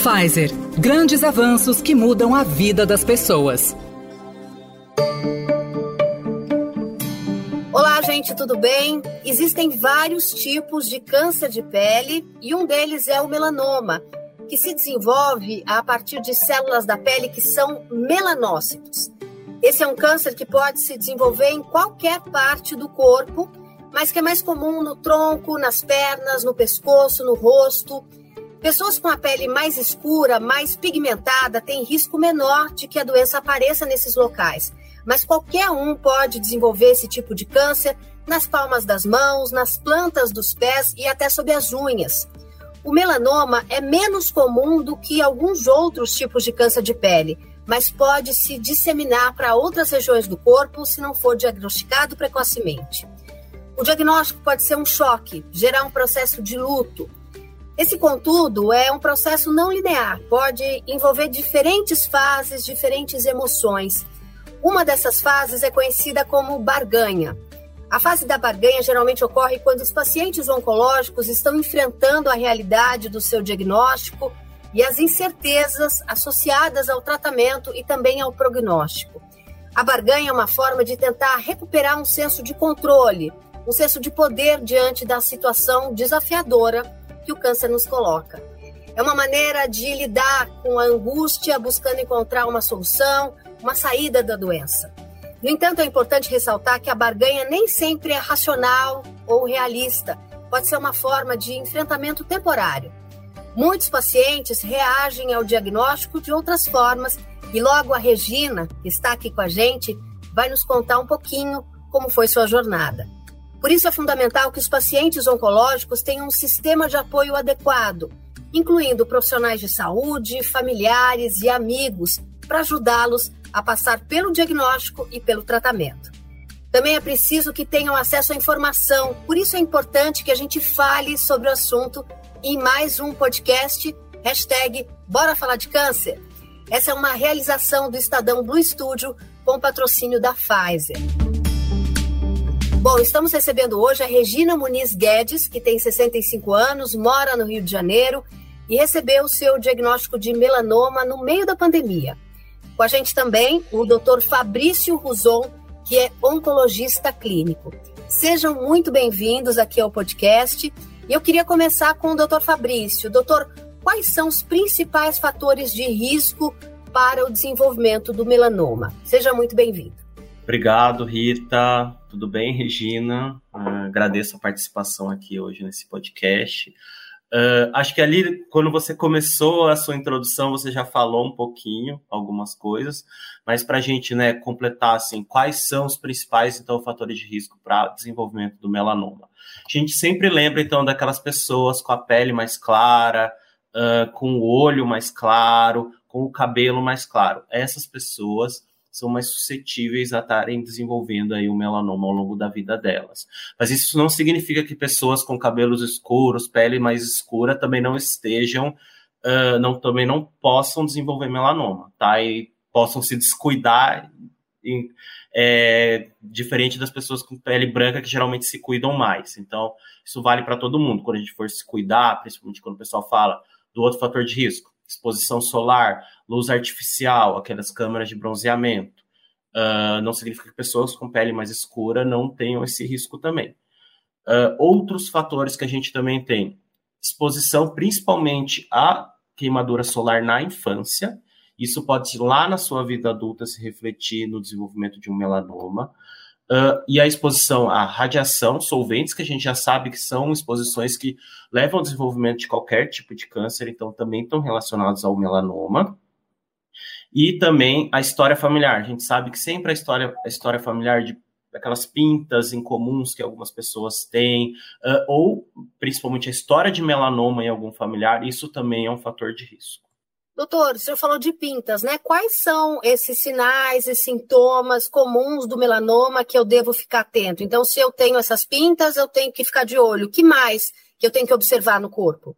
Pfizer. Grandes avanços que mudam a vida das pessoas. Olá, gente, tudo bem? Existem vários tipos de câncer de pele e um deles é o melanoma, que se desenvolve a partir de células da pele que são melanócitos. Esse é um câncer que pode se desenvolver em qualquer parte do corpo, mas que é mais comum no tronco, nas pernas, no pescoço, no rosto. Pessoas com a pele mais escura, mais pigmentada, têm risco menor de que a doença apareça nesses locais. Mas qualquer um pode desenvolver esse tipo de câncer nas palmas das mãos, nas plantas dos pés e até sob as unhas. O melanoma é menos comum do que alguns outros tipos de câncer de pele, mas pode se disseminar para outras regiões do corpo se não for diagnosticado precocemente. O diagnóstico pode ser um choque, gerar um processo de luto. Esse, contudo, é um processo não linear, pode envolver diferentes fases, diferentes emoções. Uma dessas fases é conhecida como barganha. A fase da barganha geralmente ocorre quando os pacientes oncológicos estão enfrentando a realidade do seu diagnóstico e as incertezas associadas ao tratamento e também ao prognóstico. A barganha é uma forma de tentar recuperar um senso de controle, um senso de poder diante da situação desafiadora que o câncer nos coloca. É uma maneira de lidar com a angústia, buscando encontrar uma solução, uma saída da doença. No entanto, é importante ressaltar que a barganha nem sempre é racional ou realista, pode ser uma forma de enfrentamento temporário. Muitos pacientes reagem ao diagnóstico de outras formas e logo a Regina, que está aqui com a gente, vai nos contar um pouquinho como foi sua jornada. Por isso é fundamental que os pacientes oncológicos tenham um sistema de apoio adequado, incluindo profissionais de saúde, familiares e amigos, para ajudá-los a passar pelo diagnóstico e pelo tratamento. Também é preciso que tenham acesso à informação, por isso é importante que a gente fale sobre o assunto em mais um podcast, hashtag Bora Falar de Câncer. Essa é uma realização do Estadão Blue Studio com patrocínio da Pfizer. Bom, estamos recebendo hoje a Regina Muniz Guedes, que tem 65 anos, mora no Rio de Janeiro e recebeu o seu diagnóstico de melanoma no meio da pandemia. Com a gente também o Dr. Fabrício Ruzon, que é oncologista clínico. Sejam muito bem-vindos aqui ao podcast. E eu queria começar com o Dr. Fabrício. Doutor, quais são os principais fatores de risco para o desenvolvimento do melanoma? Seja muito bem-vindo. Obrigado, Rita. Tudo bem, Regina? Uh, agradeço a participação aqui hoje nesse podcast. Uh, acho que ali, quando você começou a sua introdução, você já falou um pouquinho, algumas coisas, mas para a gente né, completar, assim, quais são os principais, então, fatores de risco para desenvolvimento do melanoma? A gente sempre lembra, então, daquelas pessoas com a pele mais clara, uh, com o olho mais claro, com o cabelo mais claro. Essas pessoas são mais suscetíveis a estarem desenvolvendo aí o melanoma ao longo da vida delas. Mas isso não significa que pessoas com cabelos escuros, pele mais escura, também não estejam, uh, não, também não possam desenvolver melanoma, tá? E possam se descuidar, em, é, diferente das pessoas com pele branca que geralmente se cuidam mais. Então, isso vale para todo mundo. Quando a gente for se cuidar, principalmente quando o pessoal fala do outro fator de risco, exposição solar, luz artificial, aquelas câmeras de bronzeamento. Uh, não significa que pessoas com pele mais escura não tenham esse risco também. Uh, outros fatores que a gente também tem: exposição principalmente à queimadura solar na infância. Isso pode lá na sua vida adulta se refletir no desenvolvimento de um melanoma. Uh, e a exposição à radiação, solventes, que a gente já sabe que são exposições que levam ao desenvolvimento de qualquer tipo de câncer, então também estão relacionados ao melanoma. E também a história familiar. A gente sabe que sempre a história, a história familiar de aquelas pintas incomuns que algumas pessoas têm, uh, ou principalmente a história de melanoma em algum familiar, isso também é um fator de risco. Doutor, o senhor falou de pintas, né? Quais são esses sinais e sintomas comuns do melanoma que eu devo ficar atento? Então, se eu tenho essas pintas, eu tenho que ficar de olho. O que mais que eu tenho que observar no corpo?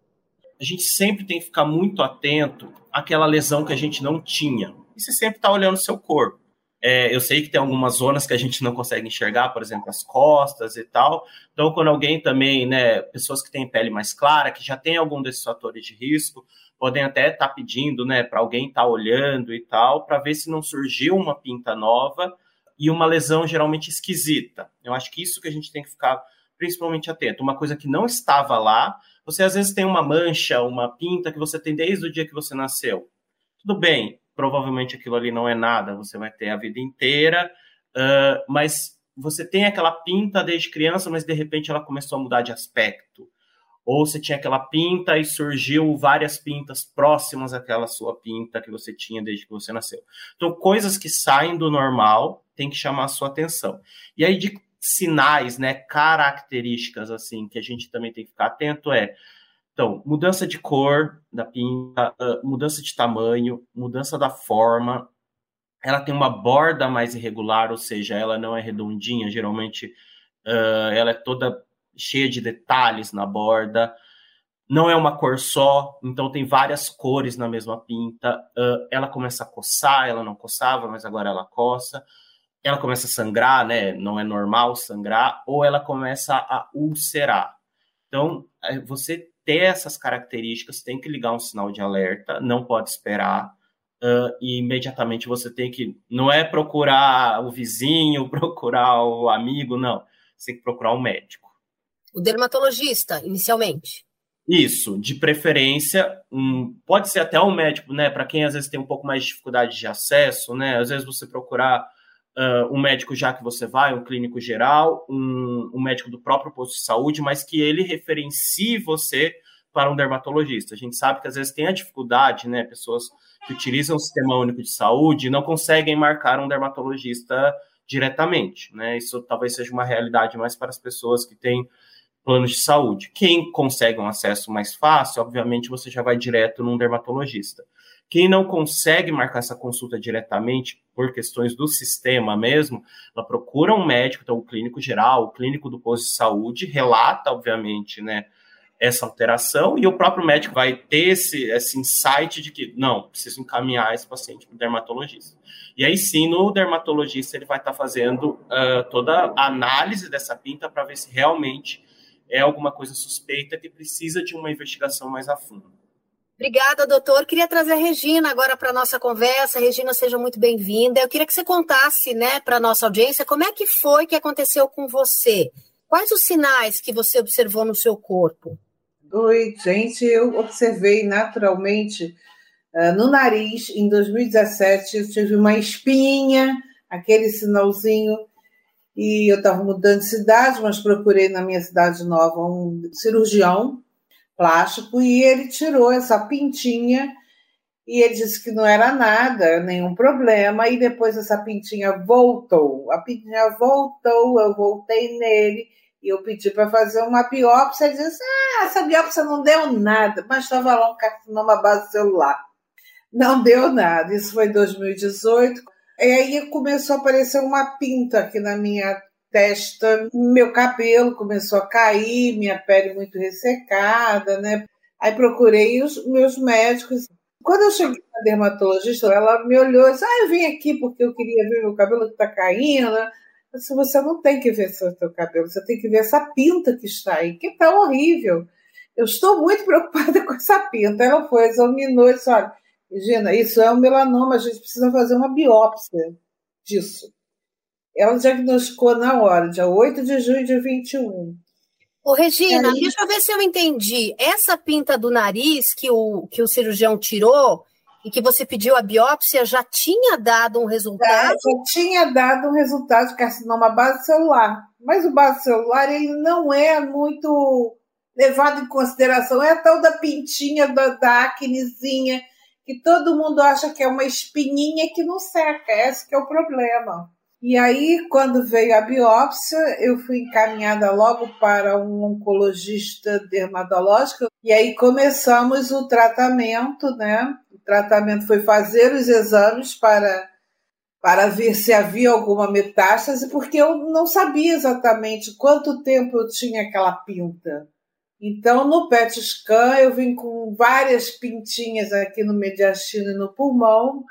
A gente sempre tem que ficar muito atento àquela lesão que a gente não tinha. E você sempre está olhando o seu corpo. É, eu sei que tem algumas zonas que a gente não consegue enxergar, por exemplo, as costas e tal. Então, quando alguém também, né, pessoas que têm pele mais clara, que já tem algum desses fatores de risco, podem até estar tá pedindo, né, para alguém estar tá olhando e tal, para ver se não surgiu uma pinta nova e uma lesão geralmente esquisita. Eu acho que isso que a gente tem que ficar principalmente atento. Uma coisa que não estava lá, você às vezes tem uma mancha, uma pinta que você tem desde o dia que você nasceu. Tudo bem, provavelmente aquilo ali não é nada, você vai ter a vida inteira, uh, mas você tem aquela pinta desde criança, mas de repente ela começou a mudar de aspecto ou você tinha aquela pinta e surgiu várias pintas próximas àquela sua pinta que você tinha desde que você nasceu. Então, coisas que saem do normal tem que chamar a sua atenção. E aí, de sinais, né, características, assim, que a gente também tem que ficar atento é, então, mudança de cor da pinta, uh, mudança de tamanho, mudança da forma, ela tem uma borda mais irregular, ou seja, ela não é redondinha, geralmente uh, ela é toda cheia de detalhes na borda. Não é uma cor só, então tem várias cores na mesma pinta. Uh, ela começa a coçar, ela não coçava, mas agora ela coça. Ela começa a sangrar, né? Não é normal sangrar, ou ela começa a ulcerar. Então, é, você ter essas características, tem que ligar um sinal de alerta, não pode esperar. Uh, e imediatamente você tem que. Não é procurar o vizinho, procurar o amigo, não. Você tem que procurar um médico. O dermatologista, inicialmente. Isso, de preferência, um, pode ser até um médico, né? Para quem às vezes tem um pouco mais de dificuldade de acesso, né? Às vezes você procurar uh, um médico já que você vai, um clínico geral, um, um médico do próprio posto de saúde, mas que ele referencie você para um dermatologista. A gente sabe que às vezes tem a dificuldade, né? Pessoas que utilizam o sistema único de saúde não conseguem marcar um dermatologista diretamente, né? Isso talvez seja uma realidade mais para as pessoas que têm planos de saúde. Quem consegue um acesso mais fácil, obviamente você já vai direto num dermatologista. Quem não consegue marcar essa consulta diretamente por questões do sistema mesmo, ela procura um médico, então o clínico geral, o clínico do posto de saúde, relata, obviamente, né, essa alteração e o próprio médico vai ter esse, esse insight de que não, preciso encaminhar esse paciente para o dermatologista. E aí sim, no dermatologista ele vai estar tá fazendo uh, toda a análise dessa pinta para ver se realmente é alguma coisa suspeita que precisa de uma investigação mais a fundo. Obrigada, doutor. Queria trazer a Regina agora para a nossa conversa. Regina, seja muito bem-vinda. Eu queria que você contasse né, para a nossa audiência como é que foi que aconteceu com você. Quais os sinais que você observou no seu corpo? Oi, gente. Eu observei naturalmente uh, no nariz, em 2017, eu tive uma espinha, aquele sinalzinho e eu estava mudando de cidade, mas procurei na minha cidade nova um cirurgião plástico e ele tirou essa pintinha e ele disse que não era nada, nenhum problema, e depois essa pintinha voltou. A pintinha voltou, eu voltei nele e eu pedi para fazer uma biópsia. Ele disse: Ah, essa biópsia não deu nada, mas estava lá um carcinoma base celular. Não deu nada. Isso foi em 2018. E aí começou a aparecer uma pinta aqui na minha testa, meu cabelo começou a cair, minha pele muito ressecada, né? Aí procurei os meus médicos. Quando eu cheguei na dermatologista, ela me olhou e disse: Ah, eu vim aqui porque eu queria ver meu cabelo que está caindo. Eu disse, você não tem que ver seu teu cabelo, você tem que ver essa pinta que está aí, que está horrível. Eu estou muito preocupada com essa pinta. Ela foi, examinou e disse: olha, Regina, isso é um melanoma, a gente precisa fazer uma biópsia disso. Ela diagnosticou na hora, dia 8 de junho de 21. Ô, Regina, Aí... deixa eu ver se eu entendi. Essa pinta do nariz que o, que o cirurgião tirou e que você pediu a biópsia já tinha dado um resultado? Já, tinha dado um resultado de carcinoma base celular. Mas o base celular ele não é muito levado em consideração. É a tal da pintinha, da, da acnezinha que todo mundo acha que é uma espinhinha que não seca, esse que é o problema. E aí, quando veio a biópsia, eu fui encaminhada logo para um oncologista dermatológico, e aí começamos o tratamento, né? O tratamento foi fazer os exames para, para ver se havia alguma metástase, porque eu não sabia exatamente quanto tempo eu tinha aquela pinta. Então, no PET scan, eu vim com várias pintinhas aqui no mediastino e no pulmão,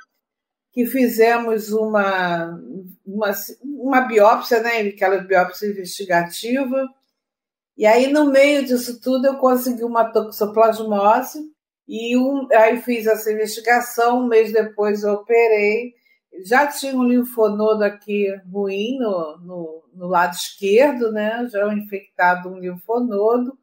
que fizemos uma, uma, uma biópsia, né, aquela biópsia investigativa. E aí, no meio disso tudo, eu consegui uma toxoplasmose. E um, aí fiz essa investigação, um mês depois eu operei. Já tinha um linfonodo aqui ruim no, no, no lado esquerdo, né? Já um infectado um linfonodo.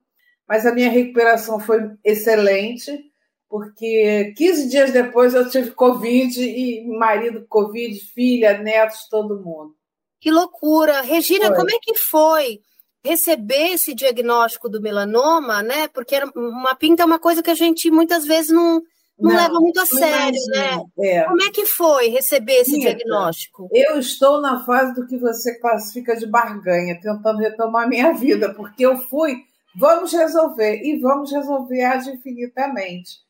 Mas a minha recuperação foi excelente, porque 15 dias depois eu tive Covid e marido Covid, filha, netos, todo mundo. Que loucura! Regina, foi. como é que foi receber esse diagnóstico do melanoma, né? Porque uma pinta é uma coisa que a gente muitas vezes não, não, não leva muito a sério, né? É. Como é que foi receber esse diagnóstico? Eu estou na fase do que você classifica de barganha, tentando retomar minha vida, porque eu fui, vamos resolver, e vamos resolver ad infinitamente.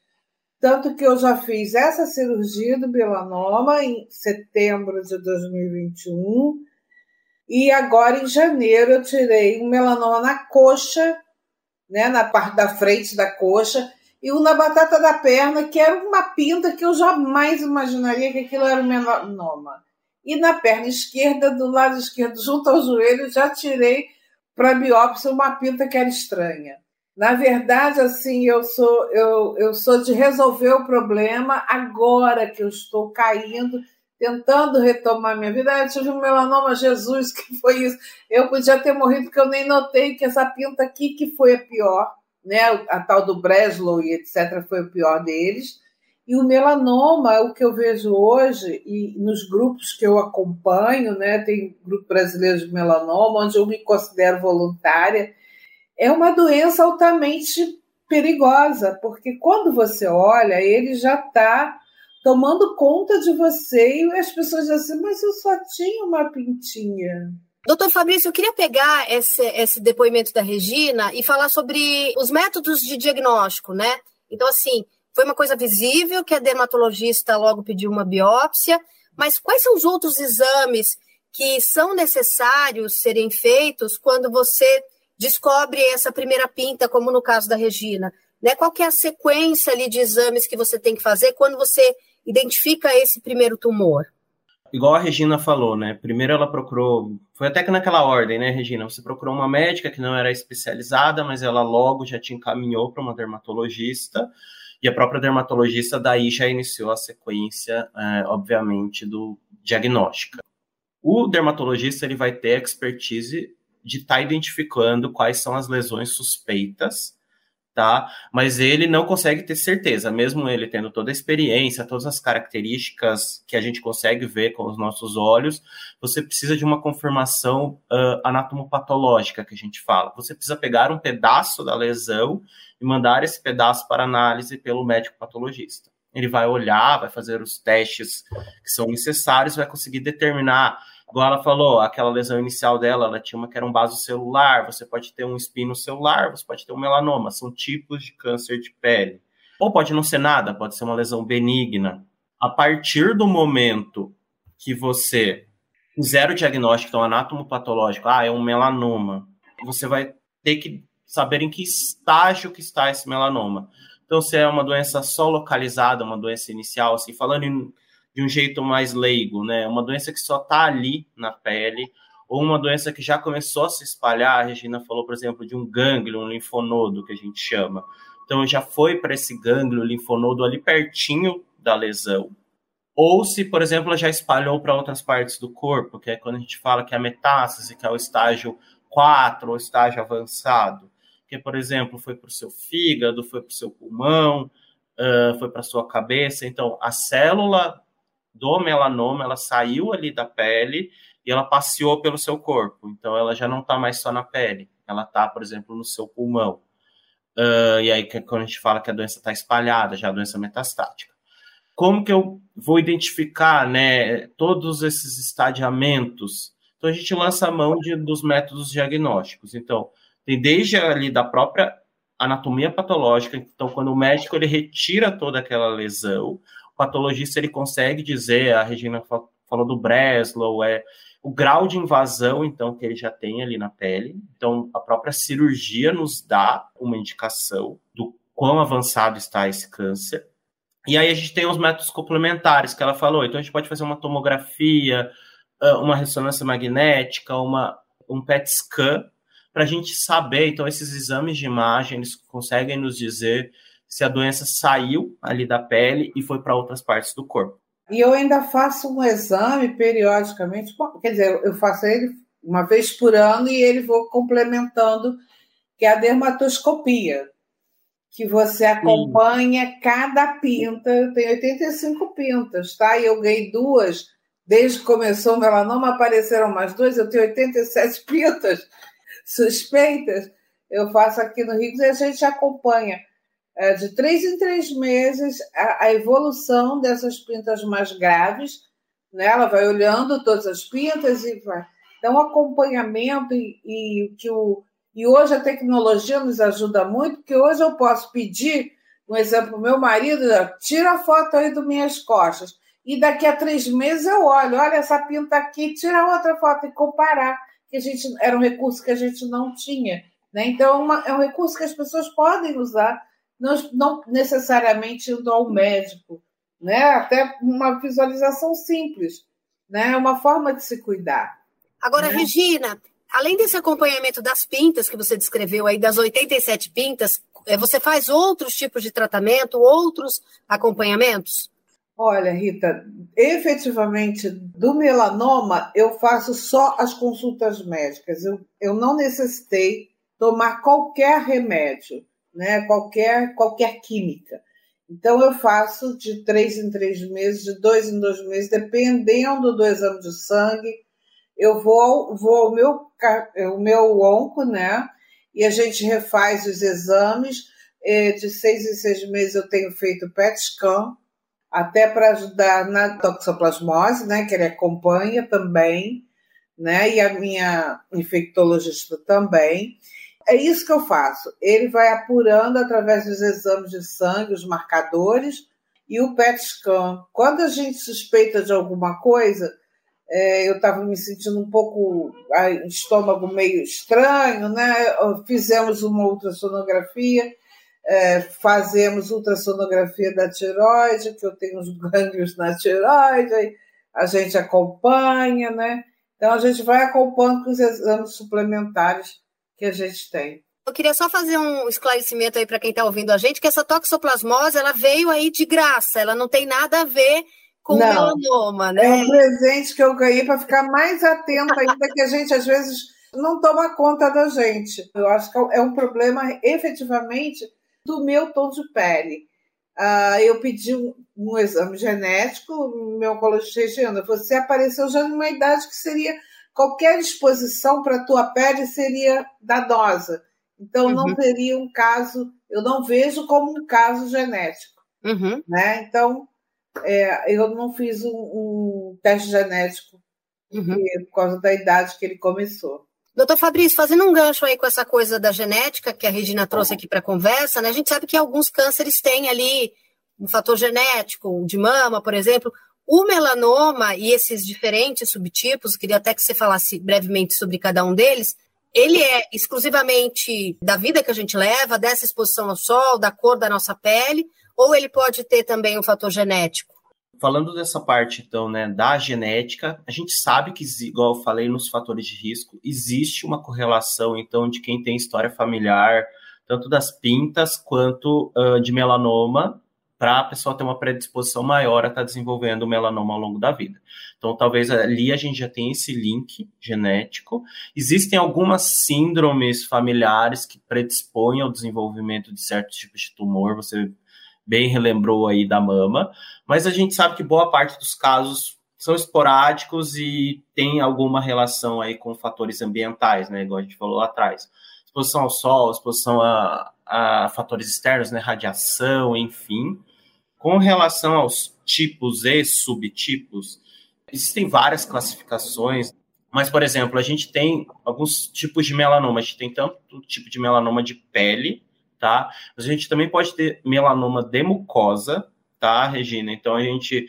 Tanto que eu já fiz essa cirurgia do melanoma em setembro de 2021 e agora, em janeiro, eu tirei um melanoma na coxa, né, na parte da frente da coxa, e um na batata da perna, que era uma pinta que eu jamais imaginaria que aquilo era um melanoma. E na perna esquerda, do lado esquerdo, junto ao joelho, já tirei para biópsia uma pinta que era estranha. Na verdade, assim, eu sou eu, eu sou de resolver o problema agora que eu estou caindo tentando retomar minha vida. Ah, eu tive um melanoma, Jesus, que foi isso? Eu podia ter morrido porque eu nem notei que essa pinta aqui que foi a pior, né? A tal do Breslow e etc. foi o pior deles. E o melanoma, o que eu vejo hoje, e nos grupos que eu acompanho, né? Tem grupo brasileiro de melanoma, onde eu me considero voluntária, é uma doença altamente perigosa, porque quando você olha, ele já está tomando conta de você e as pessoas dizem assim, mas eu só tinha uma pintinha. Doutor Fabrício, eu queria pegar esse, esse depoimento da Regina e falar sobre os métodos de diagnóstico, né? Então, assim, foi uma coisa visível que a dermatologista logo pediu uma biópsia, mas quais são os outros exames que são necessários serem feitos quando você descobre essa primeira pinta, como no caso da Regina? Né? Qual que é a sequência ali de exames que você tem que fazer quando você identifica esse primeiro tumor? Igual a Regina falou, né? Primeiro ela procurou, foi até que naquela ordem, né, Regina? Você procurou uma médica que não era especializada, mas ela logo já te encaminhou para uma dermatologista, e a própria dermatologista daí já iniciou a sequência, é, obviamente, do diagnóstico. O dermatologista ele vai ter expertise de estar tá identificando quais são as lesões suspeitas tá? Mas ele não consegue ter certeza, mesmo ele tendo toda a experiência, todas as características que a gente consegue ver com os nossos olhos, você precisa de uma confirmação uh, anatomopatológica que a gente fala. Você precisa pegar um pedaço da lesão e mandar esse pedaço para análise pelo médico patologista. Ele vai olhar, vai fazer os testes que são necessários, vai conseguir determinar Igual ela falou, aquela lesão inicial dela, ela tinha uma que era um vaso celular, você pode ter um espino celular, você pode ter um melanoma, são tipos de câncer de pele. Ou pode não ser nada, pode ser uma lesão benigna. A partir do momento que você fizer o diagnóstico, então anatomopatológico, ah, é um melanoma, você vai ter que saber em que estágio que está esse melanoma. Então, se é uma doença só localizada, uma doença inicial, assim, falando em de um jeito mais leigo, né? Uma doença que só está ali na pele, ou uma doença que já começou a se espalhar. A Regina falou, por exemplo, de um gânglio, um linfonodo, que a gente chama. Então, já foi para esse gânglio, linfonodo ali pertinho da lesão. Ou se, por exemplo, já espalhou para outras partes do corpo, que é quando a gente fala que é a metástase, que é o estágio 4, ou estágio avançado. Que, por exemplo, foi para o seu fígado, foi para o seu pulmão, uh, foi para a sua cabeça. Então, a célula do melanoma, ela saiu ali da pele e ela passeou pelo seu corpo. Então, ela já não está mais só na pele, ela está, por exemplo, no seu pulmão. Uh, e aí, quando a gente fala que a doença está espalhada, já a doença metastática. Como que eu vou identificar né, todos esses estadiamentos? Então, a gente lança a mão de, dos métodos diagnósticos. Então, tem desde ali da própria anatomia patológica, então, quando o médico ele retira toda aquela lesão, patologista ele consegue dizer, a Regina falou do Breslow, é o grau de invasão, então, que ele já tem ali na pele. Então, a própria cirurgia nos dá uma indicação do quão avançado está esse câncer. E aí a gente tem os métodos complementares que ela falou. Então, a gente pode fazer uma tomografia, uma ressonância magnética, uma, um PET scan, para a gente saber. Então, esses exames de imagem, eles conseguem nos dizer se a doença saiu ali da pele e foi para outras partes do corpo. E eu ainda faço um exame periodicamente, quer dizer, eu faço ele uma vez por ano e ele vou complementando, que é a dermatoscopia, que você acompanha Sim. cada pinta. Eu tenho 85 pintas, tá? E eu ganhei duas, desde que começou o melanoma, apareceram mais duas, eu tenho 87 pintas suspeitas. Eu faço aqui no Rio e a gente acompanha de três em três meses a, a, evolução dessas pintas mais graves. Né? Ela vai olhando todas as pintas e vai. Então, o acompanhamento e, e que o e hoje a tecnologia nos ajuda muito, porque hoje eu posso pedir, um exemplo, meu marido, tira a foto aí das minhas costas. E daqui a três meses eu olho, olha essa pinta aqui, tira outra foto e comparar. Que a gente era um recurso que a gente não tinha. Né? Então, é uma, é um recurso que as pessoas podem usar não, não necessariamente indo ao médico, né? Até uma visualização simples, né? Uma forma de se cuidar. Agora, né? Regina, além desse acompanhamento das pintas que você descreveu aí, das 87 pintas, é, você faz outros tipos de tratamento, outros acompanhamentos? Olha, Rita, efetivamente, do melanoma, eu faço só as consultas médicas. Eu, eu não necessitei tomar qualquer remédio né? qualquer, qualquer química. Então, eu faço de três em três meses, de dois em dois meses, dependendo do exame de sangue. Eu vou, vou ao meu, o meu onco, né? E a gente refaz os exames. De seis em seis meses eu tenho feito PET scan, até para ajudar na toxoplasmose, né? Que ele acompanha também, né? E a minha infectologista também é isso que eu faço. Ele vai apurando através dos exames de sangue, os marcadores e o PET scan. Quando a gente suspeita de alguma coisa, é, eu estava me sentindo um pouco estômago meio estranho, né? Fizemos uma ultrassonografia, é, fazemos ultrassonografia da tiroide, que eu tenho uns gânglios na tiroide, a gente acompanha, né? Então a gente vai acompanhando com os exames suplementares que a gente tem. Eu queria só fazer um esclarecimento aí para quem está ouvindo a gente, que essa toxoplasmose ela veio aí de graça, ela não tem nada a ver com não, o melanoma, né? É um presente que eu ganhei para ficar mais atenta ainda, que a gente às vezes não toma conta da gente. Eu acho que é um problema efetivamente do meu tom de pele. Uh, eu pedi um, um, exame genético, meu oncologista Regina, você apareceu já numa idade que seria qualquer exposição para a tua pele seria danosa. Então, uhum. não seria um caso, eu não vejo como um caso genético. Uhum. Né? Então, é, eu não fiz um, um teste genético uhum. por causa da idade que ele começou. Doutor Fabrício, fazendo um gancho aí com essa coisa da genética que a Regina trouxe aqui para a conversa, né? a gente sabe que alguns cânceres têm ali um fator genético, de mama, por exemplo. O melanoma e esses diferentes subtipos, queria até que você falasse brevemente sobre cada um deles, ele é exclusivamente da vida que a gente leva, dessa exposição ao sol, da cor da nossa pele, ou ele pode ter também um fator genético? Falando dessa parte, então, né, da genética, a gente sabe que, igual eu falei nos fatores de risco, existe uma correlação, então, de quem tem história familiar, tanto das pintas quanto uh, de melanoma, para a pessoa ter uma predisposição maior a estar tá desenvolvendo melanoma ao longo da vida. Então, talvez ali a gente já tenha esse link genético. Existem algumas síndromes familiares que predispõem ao desenvolvimento de certos tipos de tumor, você bem relembrou aí da mama, mas a gente sabe que boa parte dos casos são esporádicos e tem alguma relação aí com fatores ambientais, né, igual a gente falou lá atrás. Exposição ao sol, exposição a, a fatores externos, né, radiação, enfim. Com relação aos tipos e subtipos, existem várias classificações, mas, por exemplo, a gente tem alguns tipos de melanoma. A gente tem tanto tipo de melanoma de pele, tá? Mas a gente também pode ter melanoma de mucosa, tá, Regina? Então, a gente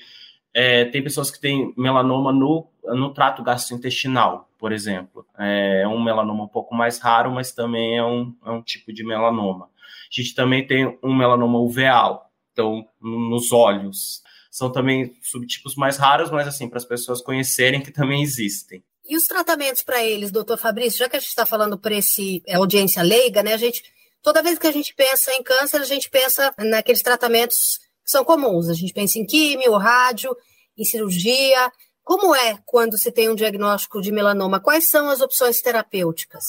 é, tem pessoas que têm melanoma no, no trato gastrointestinal, por exemplo. É um melanoma um pouco mais raro, mas também é um, é um tipo de melanoma. A gente também tem um melanoma uveal, estão nos olhos. São também subtipos mais raros, mas assim, para as pessoas conhecerem que também existem. E os tratamentos para eles, doutor Fabrício, já que a gente está falando para esse é, audiência leiga, né? A gente Toda vez que a gente pensa em câncer, a gente pensa naqueles tratamentos que são comuns. A gente pensa em químio, rádio, em cirurgia. Como é quando se tem um diagnóstico de melanoma? Quais são as opções terapêuticas?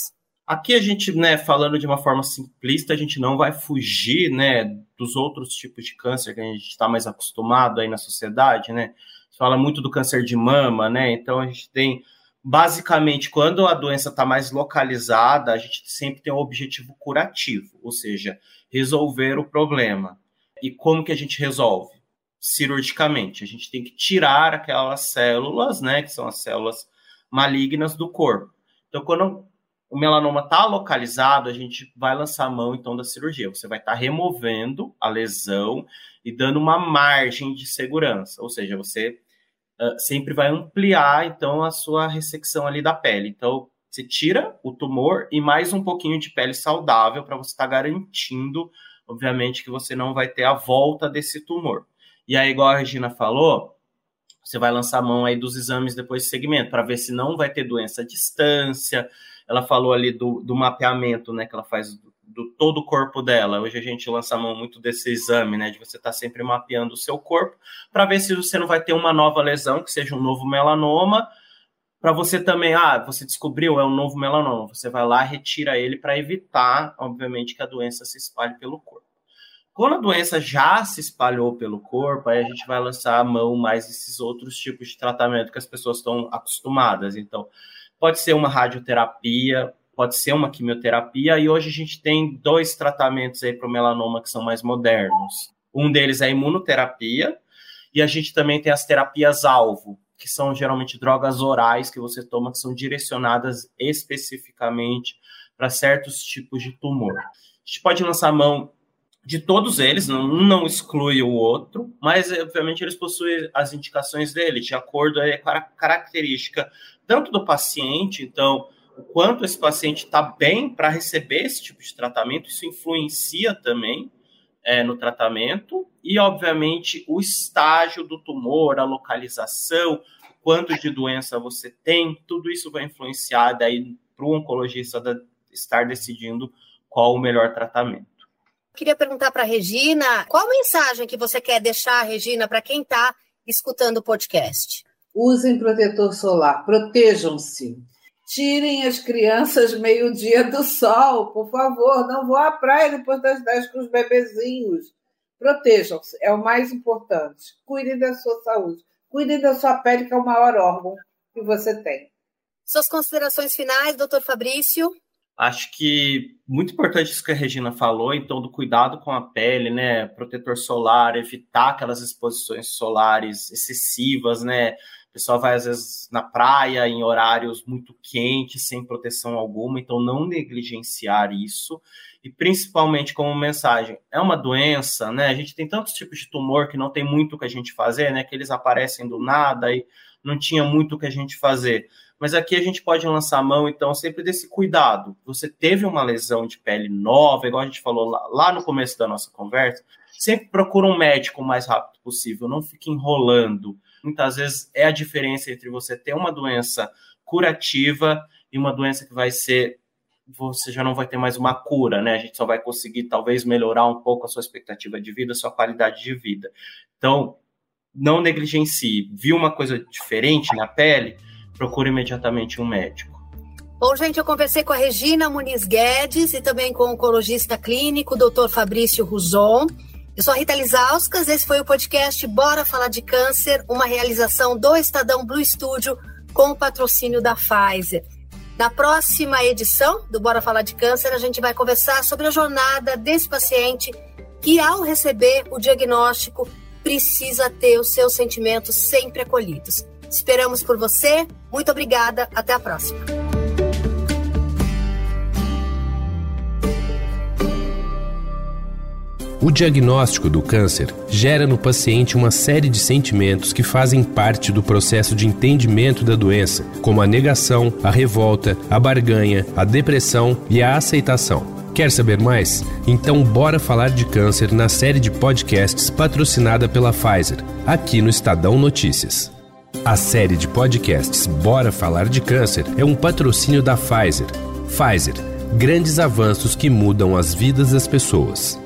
Aqui a gente, né, falando de uma forma simplista, a gente não vai fugir, né, dos outros tipos de câncer que a gente está mais acostumado aí na sociedade, né? fala muito do câncer de mama, né? Então a gente tem basicamente quando a doença está mais localizada, a gente sempre tem um objetivo curativo, ou seja, resolver o problema. E como que a gente resolve? Cirurgicamente. A gente tem que tirar aquelas células, né, que são as células malignas do corpo. Então, quando o melanoma está localizado, a gente vai lançar a mão então da cirurgia. Você vai estar tá removendo a lesão e dando uma margem de segurança, ou seja, você uh, sempre vai ampliar então a sua ressecção ali da pele. Então, você tira o tumor e mais um pouquinho de pele saudável para você estar tá garantindo, obviamente, que você não vai ter a volta desse tumor. E aí, igual a Regina falou, você vai lançar a mão aí dos exames depois de segmento para ver se não vai ter doença à distância. Ela falou ali do, do mapeamento, né, que ela faz do todo o corpo dela. Hoje a gente lança a mão muito desse exame, né? De você estar tá sempre mapeando o seu corpo para ver se você não vai ter uma nova lesão, que seja um novo melanoma. Para você também, ah, você descobriu, é um novo melanoma. Você vai lá, retira ele para evitar, obviamente, que a doença se espalhe pelo corpo. Quando a doença já se espalhou pelo corpo, aí a gente vai lançar a mão mais esses outros tipos de tratamento que as pessoas estão acostumadas. Então, pode ser uma radioterapia, pode ser uma quimioterapia, e hoje a gente tem dois tratamentos aí para o melanoma que são mais modernos. Um deles é a imunoterapia, e a gente também tem as terapias-alvo, que são geralmente drogas orais que você toma, que são direcionadas especificamente para certos tipos de tumor. A gente pode lançar mão de todos eles, um não exclui o outro, mas obviamente eles possuem as indicações dele, de acordo com a característica tanto do paciente, então o quanto esse paciente está bem para receber esse tipo de tratamento, isso influencia também é, no tratamento, e obviamente o estágio do tumor, a localização, quanto de doença você tem, tudo isso vai influenciar daí para o oncologista estar decidindo qual o melhor tratamento. Queria perguntar para a Regina, qual mensagem que você quer deixar, Regina, para quem está escutando o podcast? Usem protetor solar, protejam-se. Tirem as crianças meio-dia do sol, por favor. Não vão à praia depois das 10 com os bebezinhos. Protejam-se, é o mais importante. Cuidem da sua saúde. Cuidem da sua pele, que é o maior órgão que você tem. Suas considerações finais, doutor Fabrício? Acho que muito importante isso que a Regina falou, então, do cuidado com a pele, né? Protetor solar, evitar aquelas exposições solares excessivas, né? O pessoal vai, às vezes, na praia em horários muito quentes, sem proteção alguma, então não negligenciar isso. E principalmente como mensagem, é uma doença, né? A gente tem tantos tipos de tumor que não tem muito o que a gente fazer, né? Que eles aparecem do nada e não tinha muito o que a gente fazer. Mas aqui a gente pode lançar a mão, então, sempre desse cuidado. Você teve uma lesão de pele nova, igual a gente falou lá, lá no começo da nossa conversa, sempre procura um médico o mais rápido possível, não fique enrolando muitas vezes é a diferença entre você ter uma doença curativa e uma doença que vai ser você já não vai ter mais uma cura, né? A gente só vai conseguir talvez melhorar um pouco a sua expectativa de vida, a sua qualidade de vida. Então, não negligencie. Viu uma coisa diferente na pele? Procure imediatamente um médico. Bom, gente, eu conversei com a Regina Muniz Guedes e também com o oncologista clínico, Dr. Fabrício Ruzon. Eu sou a Rita Lizauskas, esse foi o podcast Bora Falar de Câncer, uma realização do Estadão Blue Studio com o patrocínio da Pfizer. Na próxima edição do Bora Falar de Câncer, a gente vai conversar sobre a jornada desse paciente que, ao receber o diagnóstico, precisa ter os seus sentimentos sempre acolhidos. Esperamos por você. Muito obrigada. Até a próxima. O diagnóstico do câncer gera no paciente uma série de sentimentos que fazem parte do processo de entendimento da doença, como a negação, a revolta, a barganha, a depressão e a aceitação. Quer saber mais? Então bora falar de câncer na série de podcasts patrocinada pela Pfizer, aqui no Estadão Notícias. A série de podcasts Bora Falar de Câncer é um patrocínio da Pfizer. Pfizer Grandes avanços que mudam as vidas das pessoas.